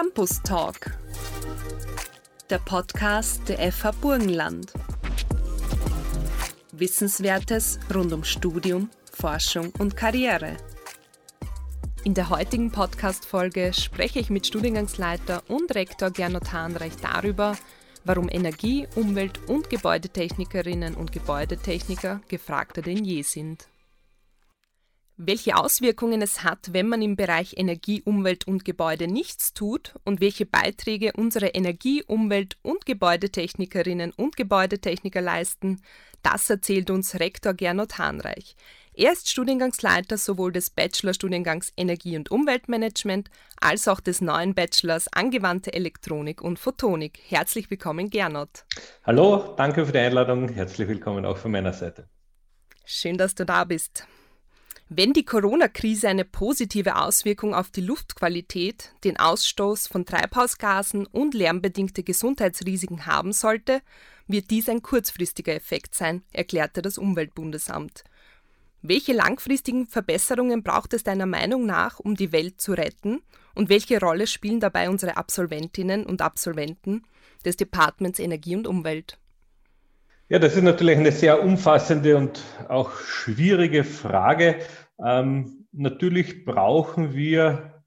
Campus Talk, der Podcast der FH Burgenland. Wissenswertes rund um Studium, Forschung und Karriere. In der heutigen Podcast-Folge spreche ich mit Studiengangsleiter und Rektor Gernot Hahnreich darüber, warum Energie-, Umwelt- und Gebäudetechnikerinnen und Gebäudetechniker gefragter denn je sind. Welche Auswirkungen es hat, wenn man im Bereich Energie, Umwelt und Gebäude nichts tut und welche Beiträge unsere Energie-, Umwelt- und Gebäudetechnikerinnen und Gebäudetechniker leisten, das erzählt uns Rektor Gernot Hahnreich. Er ist Studiengangsleiter sowohl des Bachelorstudiengangs Energie- und Umweltmanagement als auch des neuen Bachelors Angewandte Elektronik und Photonik. Herzlich willkommen, Gernot. Hallo, danke für die Einladung. Herzlich willkommen auch von meiner Seite. Schön, dass du da bist. Wenn die Corona-Krise eine positive Auswirkung auf die Luftqualität, den Ausstoß von Treibhausgasen und lärmbedingte Gesundheitsrisiken haben sollte, wird dies ein kurzfristiger Effekt sein, erklärte das Umweltbundesamt. Welche langfristigen Verbesserungen braucht es deiner Meinung nach, um die Welt zu retten? Und welche Rolle spielen dabei unsere Absolventinnen und Absolventen des Departments Energie und Umwelt? Ja, das ist natürlich eine sehr umfassende und auch schwierige Frage. Ähm, natürlich brauchen wir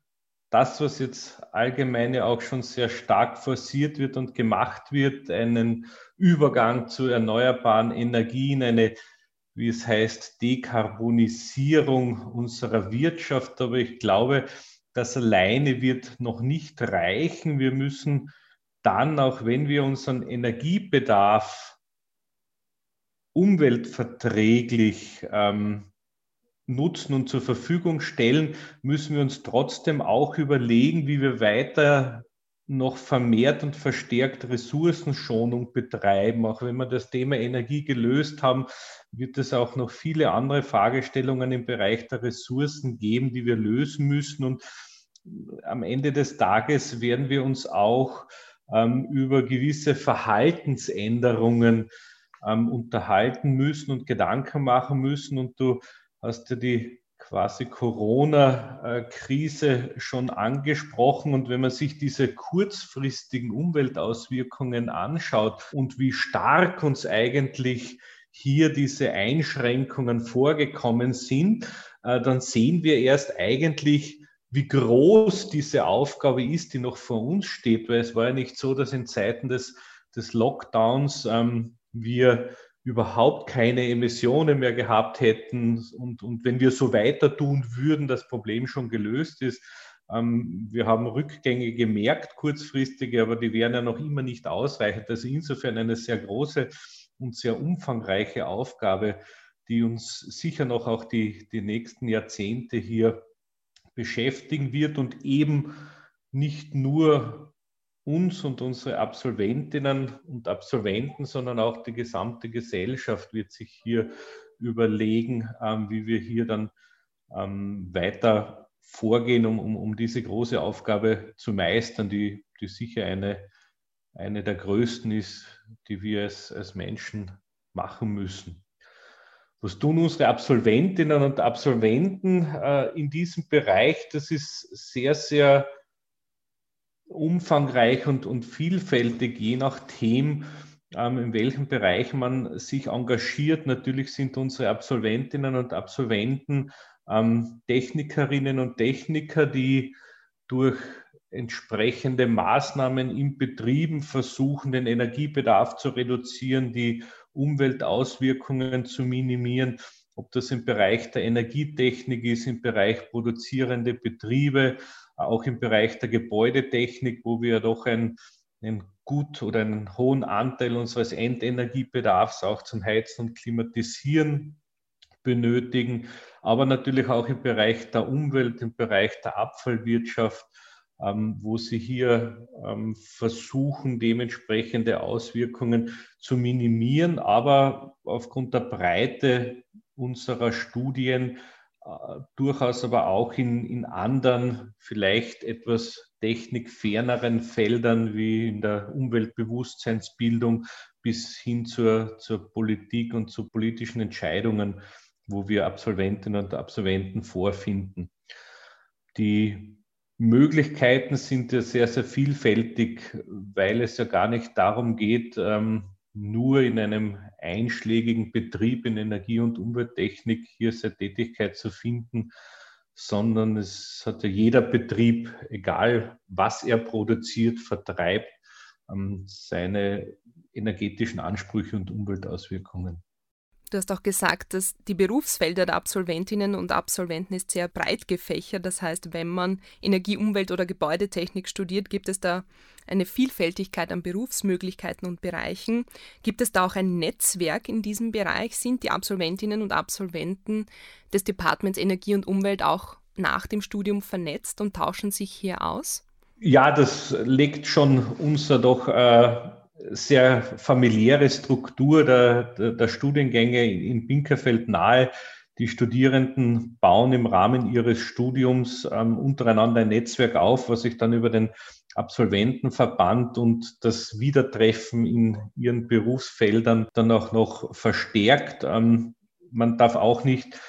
das, was jetzt allgemein ja auch schon sehr stark forciert wird und gemacht wird, einen Übergang zu erneuerbaren Energien, eine wie es heißt, Dekarbonisierung unserer Wirtschaft. Aber ich glaube, das alleine wird noch nicht reichen. Wir müssen dann, auch wenn wir unseren Energiebedarf umweltverträglich ähm, nutzen und zur Verfügung stellen, müssen wir uns trotzdem auch überlegen, wie wir weiter noch vermehrt und verstärkt Ressourcenschonung betreiben. Auch wenn wir das Thema Energie gelöst haben, wird es auch noch viele andere Fragestellungen im Bereich der Ressourcen geben, die wir lösen müssen. Und am Ende des Tages werden wir uns auch ähm, über gewisse Verhaltensänderungen ähm, unterhalten müssen und Gedanken machen müssen. Und du hast ja die quasi Corona-Krise schon angesprochen. Und wenn man sich diese kurzfristigen Umweltauswirkungen anschaut und wie stark uns eigentlich hier diese Einschränkungen vorgekommen sind, äh, dann sehen wir erst eigentlich, wie groß diese Aufgabe ist, die noch vor uns steht. Weil es war ja nicht so, dass in Zeiten des, des Lockdowns ähm, wir überhaupt keine Emissionen mehr gehabt hätten und, und wenn wir so weiter tun würden, das Problem schon gelöst ist. Ähm, wir haben Rückgänge gemerkt, kurzfristige, aber die wären ja noch immer nicht ausreichend. Also insofern eine sehr große und sehr umfangreiche Aufgabe, die uns sicher noch auch die, die nächsten Jahrzehnte hier beschäftigen wird und eben nicht nur uns und unsere Absolventinnen und Absolventen, sondern auch die gesamte Gesellschaft wird sich hier überlegen, ähm, wie wir hier dann ähm, weiter vorgehen, um, um, um diese große Aufgabe zu meistern, die, die sicher eine, eine der größten ist, die wir als, als Menschen machen müssen. Was tun unsere Absolventinnen und Absolventen äh, in diesem Bereich? Das ist sehr, sehr umfangreich und, und vielfältig, je nach Thema, ähm, in welchem Bereich man sich engagiert. Natürlich sind unsere Absolventinnen und Absolventen ähm, Technikerinnen und Techniker, die durch entsprechende Maßnahmen in Betrieben versuchen, den Energiebedarf zu reduzieren, die Umweltauswirkungen zu minimieren, ob das im Bereich der Energietechnik ist, im Bereich produzierende Betriebe, auch im Bereich der Gebäudetechnik, wo wir doch ein, einen gut oder einen hohen Anteil unseres Endenergiebedarfs auch zum Heizen und Klimatisieren benötigen, aber natürlich auch im Bereich der Umwelt, im Bereich der Abfallwirtschaft, ähm, wo sie hier ähm, versuchen, dementsprechende Auswirkungen zu minimieren, aber aufgrund der Breite unserer Studien durchaus aber auch in, in anderen, vielleicht etwas technikferneren Feldern wie in der Umweltbewusstseinsbildung bis hin zur, zur Politik und zu politischen Entscheidungen, wo wir Absolventinnen und Absolventen vorfinden. Die Möglichkeiten sind ja sehr, sehr vielfältig, weil es ja gar nicht darum geht, ähm, nur in einem einschlägigen Betrieb in Energie- und Umwelttechnik hier seine Tätigkeit zu finden, sondern es hat ja jeder Betrieb, egal was er produziert, vertreibt, ähm, seine energetischen Ansprüche und Umweltauswirkungen. Du hast auch gesagt, dass die Berufsfelder der Absolventinnen und Absolventen ist sehr breit gefächert. Das heißt, wenn man Energie, Umwelt oder Gebäudetechnik studiert, gibt es da eine Vielfältigkeit an Berufsmöglichkeiten und Bereichen. Gibt es da auch ein Netzwerk in diesem Bereich? Sind die Absolventinnen und Absolventen des Departments Energie und Umwelt auch nach dem Studium vernetzt und tauschen sich hier aus? Ja, das legt schon unser doch äh, sehr familiäre Struktur der, der, der Studiengänge in Binkerfeld nahe. Die Studierenden bauen im Rahmen ihres Studiums ähm, untereinander ein Netzwerk auf, was sich dann über den Absolventenverband und das Wiedertreffen in ihren Berufsfeldern dann auch noch verstärkt. Ähm, man darf auch nicht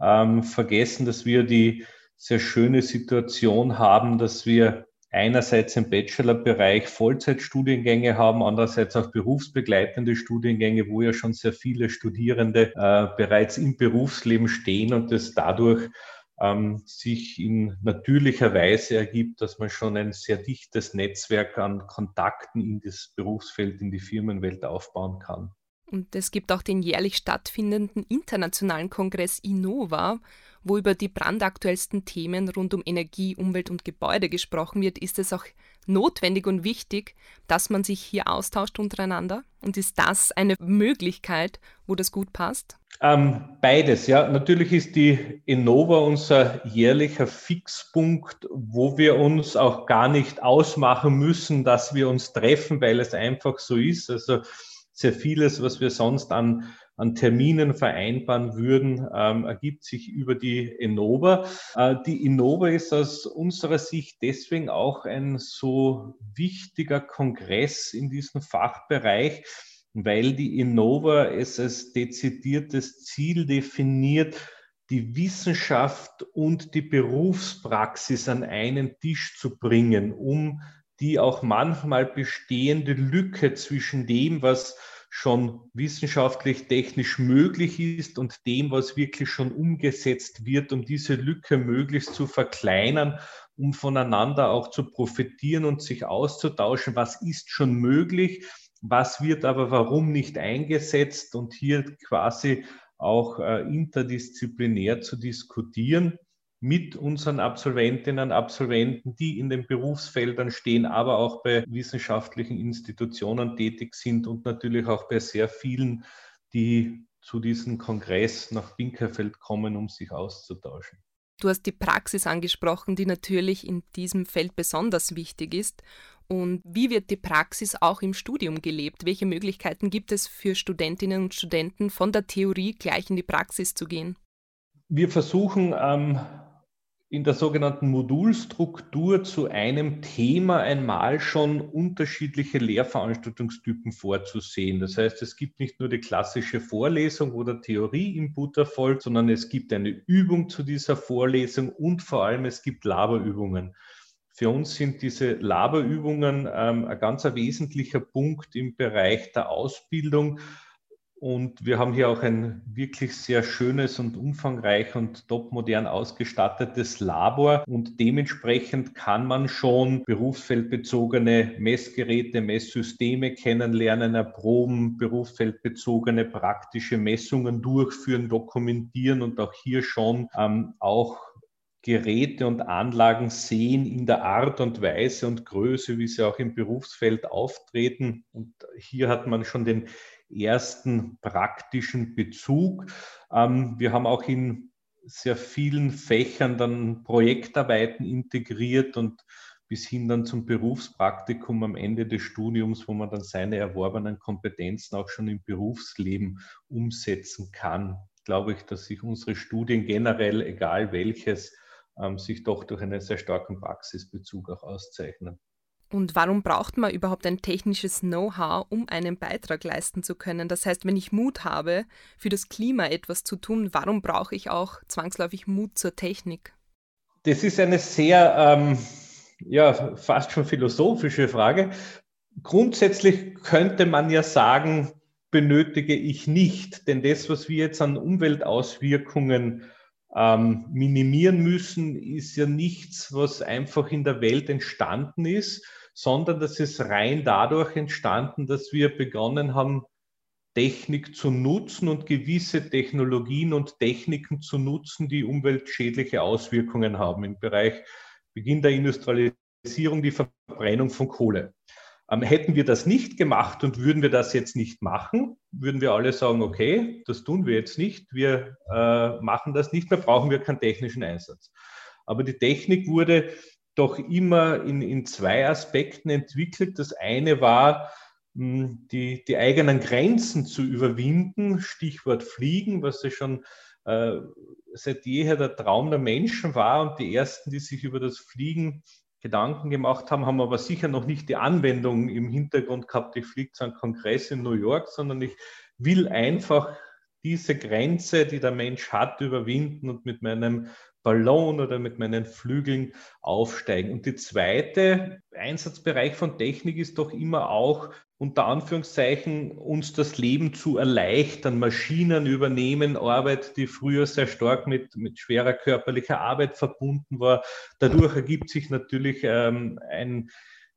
ähm, vergessen, dass wir die sehr schöne Situation haben, dass wir einerseits im Bachelorbereich Vollzeitstudiengänge haben, andererseits auch berufsbegleitende Studiengänge, wo ja schon sehr viele Studierende äh, bereits im Berufsleben stehen und es dadurch ähm, sich in natürlicher Weise ergibt, dass man schon ein sehr dichtes Netzwerk an Kontakten in das Berufsfeld, in die Firmenwelt aufbauen kann. Und es gibt auch den jährlich stattfindenden internationalen Kongress Innova, wo über die brandaktuellsten Themen rund um Energie, Umwelt und Gebäude gesprochen wird, ist es auch notwendig und wichtig, dass man sich hier austauscht untereinander? Und ist das eine Möglichkeit, wo das gut passt? Ähm, beides, ja. Natürlich ist die Innova unser jährlicher Fixpunkt, wo wir uns auch gar nicht ausmachen müssen, dass wir uns treffen, weil es einfach so ist. Also sehr vieles, was wir sonst an an Terminen vereinbaren würden, ähm, ergibt sich über die Innova. Äh, die Innova ist aus unserer Sicht deswegen auch ein so wichtiger Kongress in diesem Fachbereich, weil die Innova es als dezidiertes Ziel definiert, die Wissenschaft und die Berufspraxis an einen Tisch zu bringen, um die auch manchmal bestehende Lücke zwischen dem, was schon wissenschaftlich, technisch möglich ist und dem, was wirklich schon umgesetzt wird, um diese Lücke möglichst zu verkleinern, um voneinander auch zu profitieren und sich auszutauschen, was ist schon möglich, was wird aber warum nicht eingesetzt und hier quasi auch äh, interdisziplinär zu diskutieren mit unseren Absolventinnen und Absolventen, die in den Berufsfeldern stehen, aber auch bei wissenschaftlichen Institutionen tätig sind und natürlich auch bei sehr vielen, die zu diesem Kongress nach Binkerfeld kommen, um sich auszutauschen. Du hast die Praxis angesprochen, die natürlich in diesem Feld besonders wichtig ist. Und wie wird die Praxis auch im Studium gelebt? Welche Möglichkeiten gibt es für Studentinnen und Studenten, von der Theorie gleich in die Praxis zu gehen? Wir versuchen ähm, in der sogenannten Modulstruktur zu einem Thema einmal schon unterschiedliche Lehrveranstaltungstypen vorzusehen. Das heißt, es gibt nicht nur die klassische Vorlesung, wo der Theorieinput erfolgt, sondern es gibt eine Übung zu dieser Vorlesung und vor allem es gibt Laberübungen. Für uns sind diese Laberübungen ähm, ein ganz wesentlicher Punkt im Bereich der Ausbildung und wir haben hier auch ein wirklich sehr schönes und umfangreich und topmodern ausgestattetes Labor. Und dementsprechend kann man schon berufsfeldbezogene Messgeräte, Messsysteme kennenlernen, erproben, berufsfeldbezogene praktische Messungen durchführen, dokumentieren und auch hier schon ähm, auch Geräte und Anlagen sehen in der Art und Weise und Größe, wie sie auch im Berufsfeld auftreten. Und hier hat man schon den ersten praktischen Bezug. Ähm, wir haben auch in sehr vielen Fächern dann Projektarbeiten integriert und bis hin dann zum Berufspraktikum am Ende des Studiums, wo man dann seine erworbenen Kompetenzen auch schon im Berufsleben umsetzen kann. Glaube ich, dass sich unsere Studien generell, egal welches, ähm, sich doch durch einen sehr starken Praxisbezug auch auszeichnen. Und warum braucht man überhaupt ein technisches Know-how, um einen Beitrag leisten zu können? Das heißt, wenn ich Mut habe, für das Klima etwas zu tun, warum brauche ich auch zwangsläufig Mut zur Technik? Das ist eine sehr ähm, ja, fast schon philosophische Frage. Grundsätzlich könnte man ja sagen, benötige ich nicht, denn das, was wir jetzt an Umweltauswirkungen ähm, minimieren müssen, ist ja nichts, was einfach in der Welt entstanden ist, sondern das ist rein dadurch entstanden, dass wir begonnen haben, Technik zu nutzen und gewisse Technologien und Techniken zu nutzen, die umweltschädliche Auswirkungen haben im Bereich Beginn der Industrialisierung, die Verbrennung von Kohle. Ähm, hätten wir das nicht gemacht und würden wir das jetzt nicht machen, würden wir alle sagen, okay, das tun wir jetzt nicht, wir äh, machen das nicht mehr, brauchen wir keinen technischen Einsatz. Aber die Technik wurde doch immer in, in zwei Aspekten entwickelt. Das eine war, hm, die, die eigenen Grenzen zu überwinden, Stichwort Fliegen, was ja schon äh, seit jeher der Traum der Menschen war und die ersten, die sich über das Fliegen Gedanken gemacht haben, haben aber sicher noch nicht die Anwendung im Hintergrund gehabt, ich fliege zu einem Kongress in New York, sondern ich will einfach diese Grenze, die der Mensch hat, überwinden und mit meinem Ballon oder mit meinen Flügeln aufsteigen. Und die zweite Einsatzbereich von Technik ist doch immer auch unter Anführungszeichen uns das Leben zu erleichtern. Maschinen übernehmen Arbeit, die früher sehr stark mit, mit schwerer körperlicher Arbeit verbunden war. Dadurch ergibt sich natürlich ähm, ein,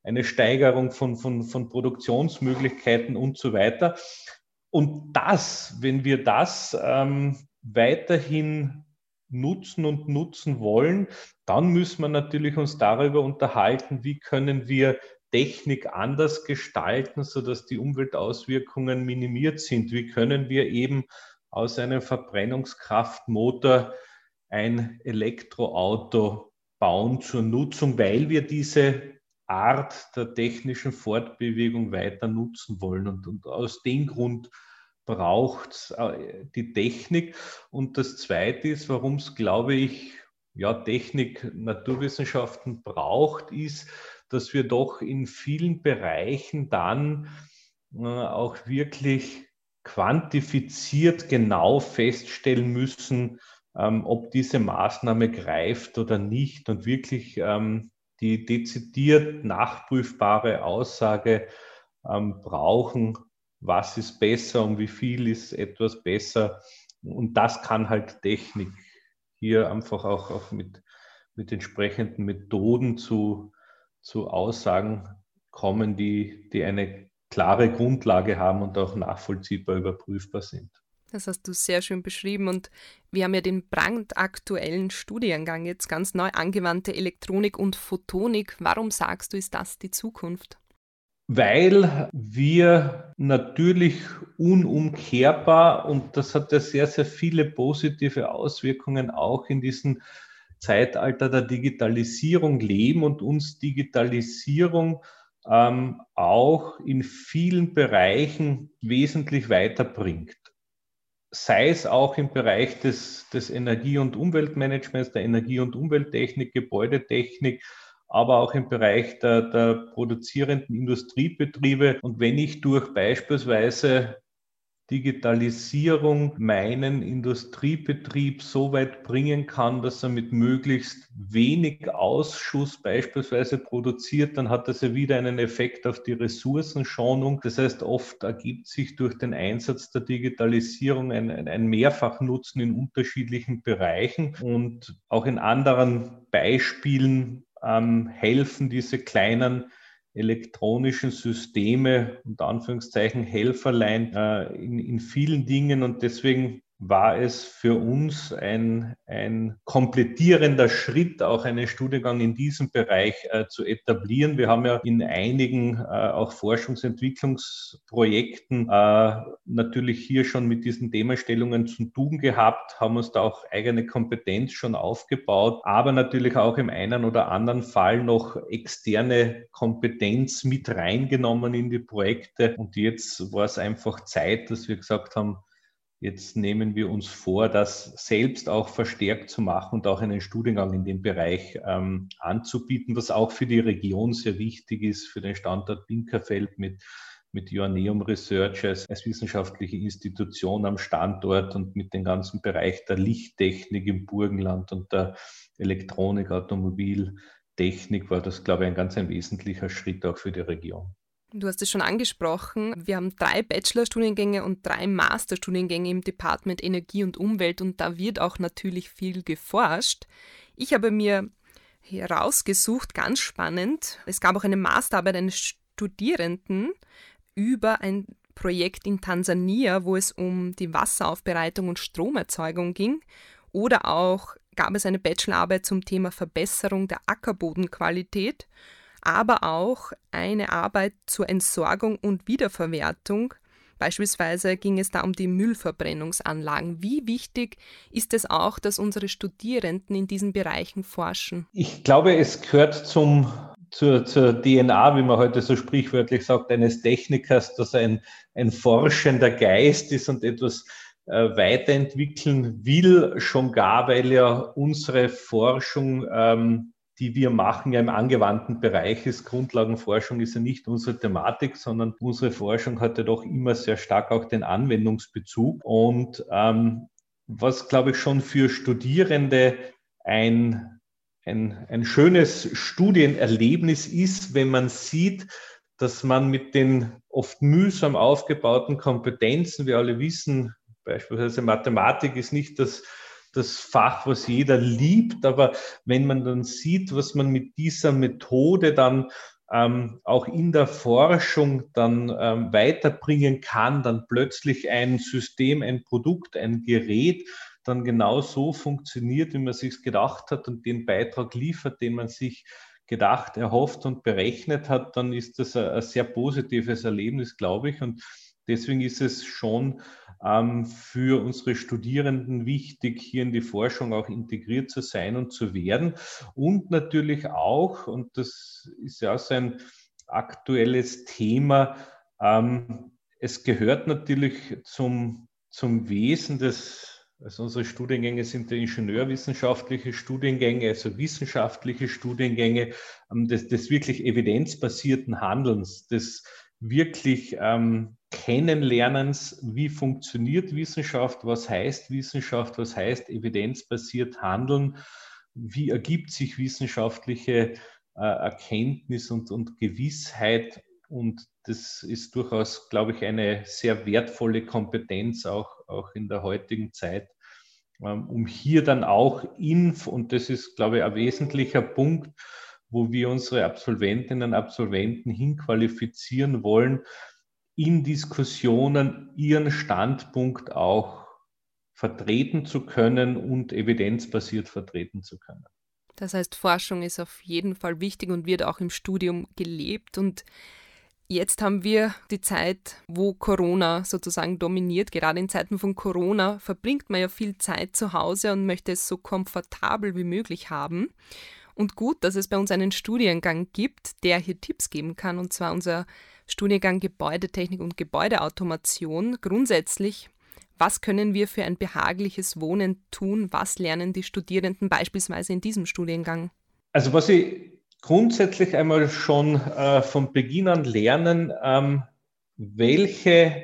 eine Steigerung von, von, von Produktionsmöglichkeiten und so weiter. Und das, wenn wir das ähm, weiterhin nutzen und nutzen wollen, dann müssen wir natürlich uns darüber unterhalten, wie können wir Technik anders gestalten, sodass die Umweltauswirkungen minimiert sind. Wie können wir eben aus einem Verbrennungskraftmotor ein Elektroauto bauen zur Nutzung, weil wir diese Art der technischen Fortbewegung weiter nutzen wollen. Und, und aus dem Grund braucht äh, die Technik. Und das Zweite ist, warum es, glaube ich, ja, Technik, Naturwissenschaften braucht, ist, dass wir doch in vielen Bereichen dann äh, auch wirklich quantifiziert genau feststellen müssen, ähm, ob diese Maßnahme greift oder nicht und wirklich ähm, die dezidiert nachprüfbare Aussage ähm, brauchen, was ist besser und wie viel ist etwas besser. Und das kann halt Technik hier einfach auch, auch mit, mit entsprechenden Methoden zu, zu Aussagen kommen, die, die eine klare Grundlage haben und auch nachvollziehbar überprüfbar sind. Das hast du sehr schön beschrieben und wir haben ja den brandaktuellen Studiengang jetzt ganz neu angewandte Elektronik und Photonik. Warum sagst du, ist das die Zukunft? Weil wir natürlich unumkehrbar, und das hat ja sehr, sehr viele positive Auswirkungen auch in diesem Zeitalter der Digitalisierung leben und uns Digitalisierung ähm, auch in vielen Bereichen wesentlich weiterbringt. Sei es auch im Bereich des, des Energie- und Umweltmanagements, der Energie- und Umwelttechnik, Gebäudetechnik, aber auch im Bereich der, der produzierenden Industriebetriebe. Und wenn ich durch beispielsweise Digitalisierung meinen Industriebetrieb so weit bringen kann, dass er mit möglichst wenig Ausschuss beispielsweise produziert, dann hat das ja wieder einen Effekt auf die Ressourcenschonung. Das heißt, oft ergibt sich durch den Einsatz der Digitalisierung ein, ein Mehrfachnutzen in unterschiedlichen Bereichen und auch in anderen Beispielen ähm, helfen diese kleinen elektronischen Systeme, unter Anführungszeichen Helferlein, äh, in, in vielen Dingen. Und deswegen war es für uns ein, ein komplettierender Schritt, auch einen Studiengang in diesem Bereich äh, zu etablieren. Wir haben ja in einigen äh, auch Forschungsentwicklungsprojekten äh, natürlich hier schon mit diesen Themenstellungen zu tun gehabt, haben uns da auch eigene Kompetenz schon aufgebaut, aber natürlich auch im einen oder anderen Fall noch externe Kompetenz mit reingenommen in die Projekte. Und jetzt war es einfach Zeit, dass wir gesagt haben, Jetzt nehmen wir uns vor, das selbst auch verstärkt zu machen und auch einen Studiengang in dem Bereich ähm, anzubieten, was auch für die Region sehr wichtig ist, für den Standort Binkerfeld mit, mit Joanneum Research als, als wissenschaftliche Institution am Standort und mit dem ganzen Bereich der Lichttechnik im Burgenland und der Elektronik, Automobil, Technik war das, glaube ich, ein ganz ein wesentlicher Schritt auch für die Region. Du hast es schon angesprochen. Wir haben drei Bachelorstudiengänge und drei Masterstudiengänge im Department Energie und Umwelt und da wird auch natürlich viel geforscht. Ich habe mir herausgesucht, ganz spannend, es gab auch eine Masterarbeit eines Studierenden über ein Projekt in Tansania, wo es um die Wasseraufbereitung und Stromerzeugung ging. Oder auch gab es eine Bachelorarbeit zum Thema Verbesserung der Ackerbodenqualität, aber auch eine Arbeit zur Entsorgung und Wiederverwertung. Beispielsweise ging es da um die Müllverbrennungsanlagen. Wie wichtig ist es auch, dass unsere Studierenden in diesen Bereichen forschen? Ich glaube, es gehört zum zur, zur DNA, wie man heute so sprichwörtlich sagt, eines Technikers, dass er ein, ein forschender Geist ist und etwas äh, weiterentwickeln will, schon gar, weil ja unsere Forschung, ähm, die wir machen, ja im angewandten Bereich ist. Grundlagenforschung ist ja nicht unsere Thematik, sondern unsere Forschung hat ja doch immer sehr stark auch den Anwendungsbezug. Und ähm, was, glaube ich, schon für Studierende ein ein, ein schönes Studienerlebnis ist, wenn man sieht, dass man mit den oft mühsam aufgebauten Kompetenzen, wir alle wissen, beispielsweise Mathematik ist nicht das, das Fach, was jeder liebt, aber wenn man dann sieht, was man mit dieser Methode dann ähm, auch in der Forschung dann ähm, weiterbringen kann, dann plötzlich ein System, ein Produkt, ein Gerät dann genau so funktioniert, wie man sich gedacht hat und den Beitrag liefert, den man sich gedacht, erhofft und berechnet hat, dann ist das ein, sehr positives Erlebnis, glaube ich. Und deswegen ist es schon ähm, für unsere Studierenden wichtig, hier in die Forschung auch integriert zu sein und zu werden. Und natürlich auch, und das ist ja auch so ein aktuelles Thema, ähm, es gehört natürlich zum, zum Wesen des also unsere Studiengänge sind ja ingenieurwissenschaftliche Studiengänge, also wissenschaftliche Studiengänge ähm, des, des wirklich evidenzbasierten Handelns, des wirklich ähm, Kennenlernens, wie funktioniert Wissenschaft, was heißt Wissenschaft, was heißt evidenzbasiert Handeln, wie ergibt sich wissenschaftliche äh, Erkenntnis und, und Gewissheit. Und das ist durchaus, glaube ich, eine sehr wertvolle Kompetenz auch, auch in der heutigen Zeit, ähm, um hier dann auch in, und das ist, glaube ich, ein wesentlicher Punkt, wo wir unsere Absolventinnen und Absolventen hinqualifizieren wollen, in Diskussionen ihren Standpunkt auch vertreten zu können und evidenzbasiert vertreten zu können. Das heißt, Forschung ist auf jeden Fall wichtig und wird auch im Studium gelebt. Und Jetzt haben wir die Zeit, wo Corona sozusagen dominiert. Gerade in Zeiten von Corona verbringt man ja viel Zeit zu Hause und möchte es so komfortabel wie möglich haben. Und gut, dass es bei uns einen Studiengang gibt, der hier Tipps geben kann, und zwar unser Studiengang Gebäudetechnik und Gebäudeautomation. Grundsätzlich, was können wir für ein behagliches Wohnen tun? Was lernen die Studierenden beispielsweise in diesem Studiengang? Also was ich grundsätzlich einmal schon äh, von Beginn an lernen, ähm, welche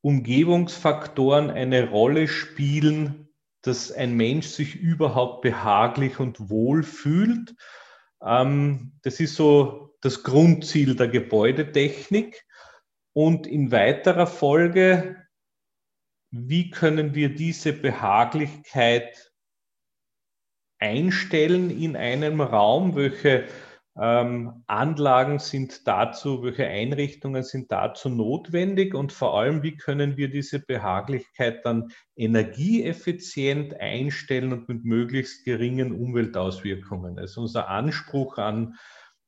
Umgebungsfaktoren eine Rolle spielen, dass ein Mensch sich überhaupt behaglich und wohl fühlt. Ähm, das ist so das Grundziel der Gebäudetechnik. Und in weiterer Folge, wie können wir diese Behaglichkeit einstellen in einem Raum, welche ähm, Anlagen sind dazu, welche Einrichtungen sind dazu notwendig und vor allem, wie können wir diese Behaglichkeit dann energieeffizient einstellen und mit möglichst geringen Umweltauswirkungen. Also unser Anspruch an,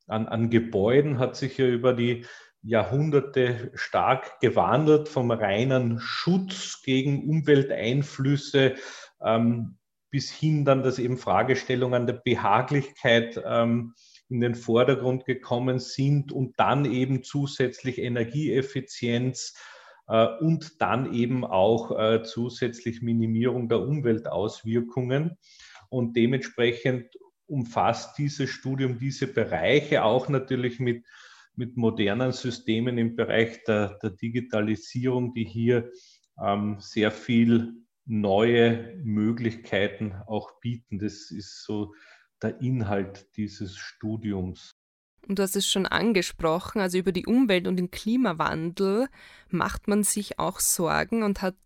an, an Gebäuden hat sich ja über die Jahrhunderte stark gewandelt vom reinen Schutz gegen Umwelteinflüsse ähm, bis hin dann, dass eben Fragestellungen der Behaglichkeit ähm, in den Vordergrund gekommen sind und dann eben zusätzlich Energieeffizienz äh, und dann eben auch äh, zusätzlich Minimierung der Umweltauswirkungen. Und dementsprechend umfasst dieses Studium diese Bereiche auch natürlich mit, mit modernen Systemen im Bereich der, der Digitalisierung, die hier ähm, sehr viel neue Möglichkeiten auch bieten. Das ist so der Inhalt dieses Studiums. Und du hast es schon angesprochen, also über die Umwelt und den Klimawandel macht man sich auch Sorgen und hat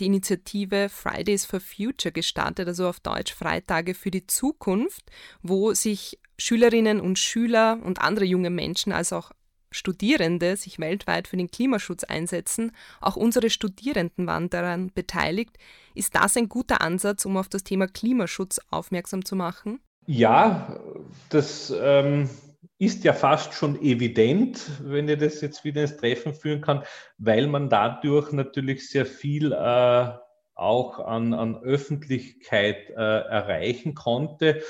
die Initiative Fridays for Future gestartet, also auf Deutsch Freitage für die Zukunft, wo sich Schülerinnen und Schüler und andere junge Menschen, als auch Studierende sich weltweit für den Klimaschutz einsetzen. Auch unsere Studierenden waren daran beteiligt. Ist das ein guter Ansatz, um auf das Thema Klimaschutz aufmerksam zu machen? Ja, das ähm, ist ja fast schon evident, wenn ich das jetzt wieder ins Treffen führen kann, weil man dadurch natürlich sehr viel äh, auch an, an Öffentlichkeit äh, erreichen konnte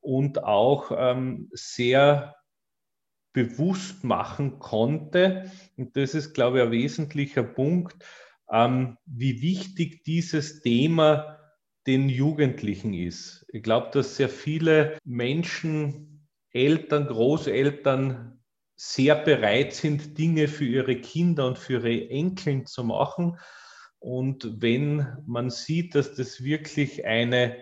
und auch ähm, sehr bewusst machen konnte. Und das ist, glaube ich, ein wesentlicher Punkt, ähm, wie wichtig dieses Thema den Jugendlichen ist. Ich glaube, dass sehr viele Menschen, Eltern, Großeltern sehr bereit sind, Dinge für ihre Kinder und für ihre Enkeln zu machen. Und wenn man sieht, dass das wirklich eine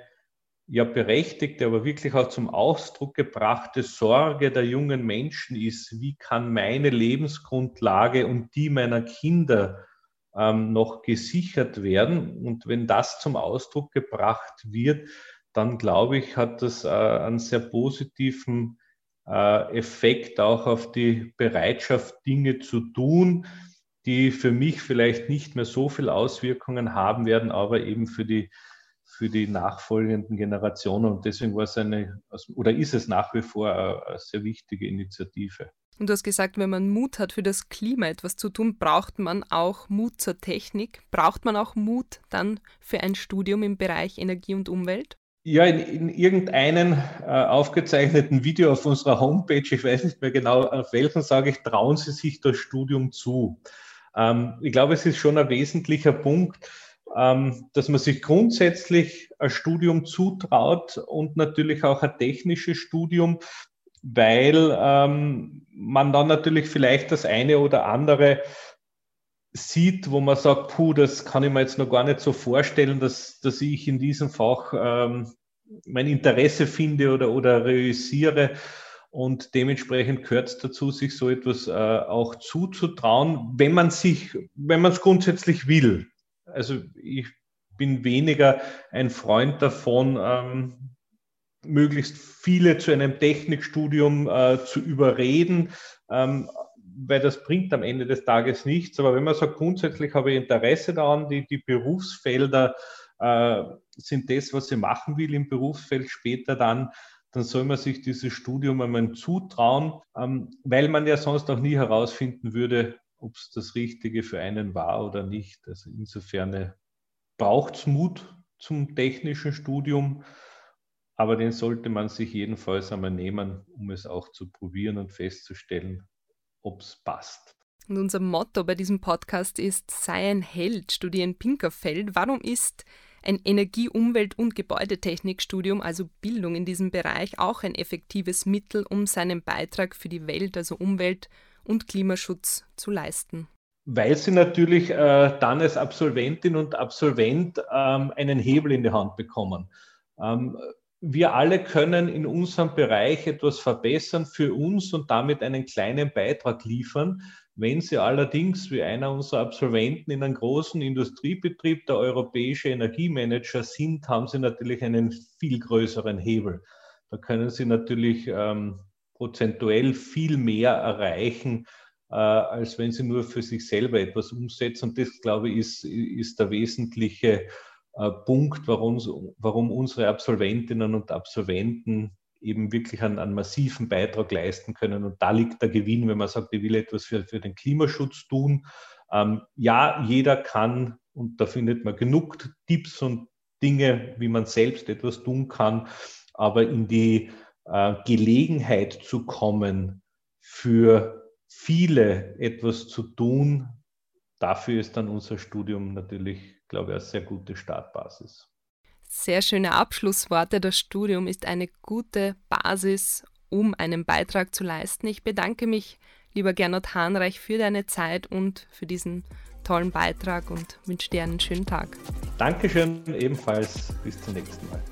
ja berechtigte, aber wirklich auch zum Ausdruck gebrachte Sorge der jungen Menschen ist, wie kann meine Lebensgrundlage und die meiner Kinder ähm, noch gesichert werden. Und wenn das zum Ausdruck gebracht wird, dann glaube ich, hat das äh, einen sehr positiven äh, Effekt auch auf die Bereitschaft, Dinge zu tun, die für mich vielleicht nicht mehr so viel Auswirkungen haben werden, aber eben für die für die nachfolgenden Generationen. Und deswegen war es eine, oder ist es nach wie vor eine, sehr wichtige Initiative. Und du hast gesagt, wenn man Mut hat, für das Klima etwas zu tun, braucht man auch Mut zur Technik. Braucht man auch Mut dann für ein Studium im Bereich Energie und Umwelt? Ja, in, in irgendeinem äh, aufgezeichneten Video auf unserer Homepage, ich weiß nicht mehr genau auf welchen, sage ich, trauen Sie sich das Studium zu. Ähm, ich glaube, es ist schon ein wesentlicher Punkt, ähm, dass man sich grundsätzlich ein Studium zutraut und natürlich auch ein technisches Studium, weil ähm, man dann natürlich vielleicht das eine oder andere sieht, wo man sagt, puh, das kann ich mir jetzt noch gar nicht so vorstellen, dass, dass ich in diesem Fach ähm, mein Interesse finde oder, oder realisiere. Und dementsprechend gehört es dazu, sich so etwas äh, auch zuzutrauen, wenn man sich, wenn man es grundsätzlich will also ich bin weniger ein Freund davon, ähm, möglichst viele zu einem Technikstudium äh, zu überreden, ähm, weil das bringt am Ende des Tages nichts. Aber wenn man sagt, grundsätzlich habe ich Interesse daran, die, die Berufsfelder äh, sind das, was ich machen will im Berufsfeld später dann, dann soll man sich dieses Studium einmal zutrauen, ähm, weil man ja sonst auch nie herausfinden würde, ob es das Richtige für einen war oder nicht. Also insofern braucht es Mut zum technischen Studium, aber den sollte man sich jedenfalls einmal nehmen, um es auch zu probieren und festzustellen, ob es passt. Und unser Motto bei diesem Podcast ist, sei ein Held, studieren Pinkerfeld. Warum ist ein Energie-, Umwelt- und Gebäudetechnikstudium, also Bildung in diesem Bereich, auch ein effektives Mittel, um seinen Beitrag für die Welt, also Umwelt und Klimaschutz zu leisten? Weil sie natürlich äh, dann als Absolventin und Absolvent ähm, einen Hebel in die Hand bekommen. Ähm, wir alle können in unserem Bereich etwas verbessern für uns und damit einen kleinen Beitrag liefern. Wenn Sie allerdings wie einer unserer Absolventen in einem großen Industriebetrieb der europäische Energiemanager sind, haben Sie natürlich einen viel größeren Hebel. Da können Sie natürlich ähm, prozentuell viel mehr erreichen, äh, als wenn sie nur für sich selber etwas umsetzen. Und das, glaube ich, ist, ist der wesentliche Punkt, warum, warum unsere Absolventinnen und Absolventen eben wirklich einen, einen, massiven Beitrag leisten können. Und da liegt der Gewinn, wenn man sagt, ich will etwas für, für den Klimaschutz tun. Ähm, ja, jeder kann, und da findet man genug Tipps und Dinge, wie man selbst etwas tun kann, aber in die äh, Gelegenheit zu kommen, für viele etwas zu tun, dafür ist dann unser Studium natürlich, glaube ich, eine sehr gute Startbasis. Sehr schöne Abschlussworte. Das Studium ist eine gute Basis, um einen Beitrag zu leisten. Ich bedanke mich, lieber Gernot Hahnreich, für deine Zeit und für diesen tollen Beitrag und wünsche dir einen schönen Tag. Dankeschön, ebenfalls. Bis zum nächsten Mal.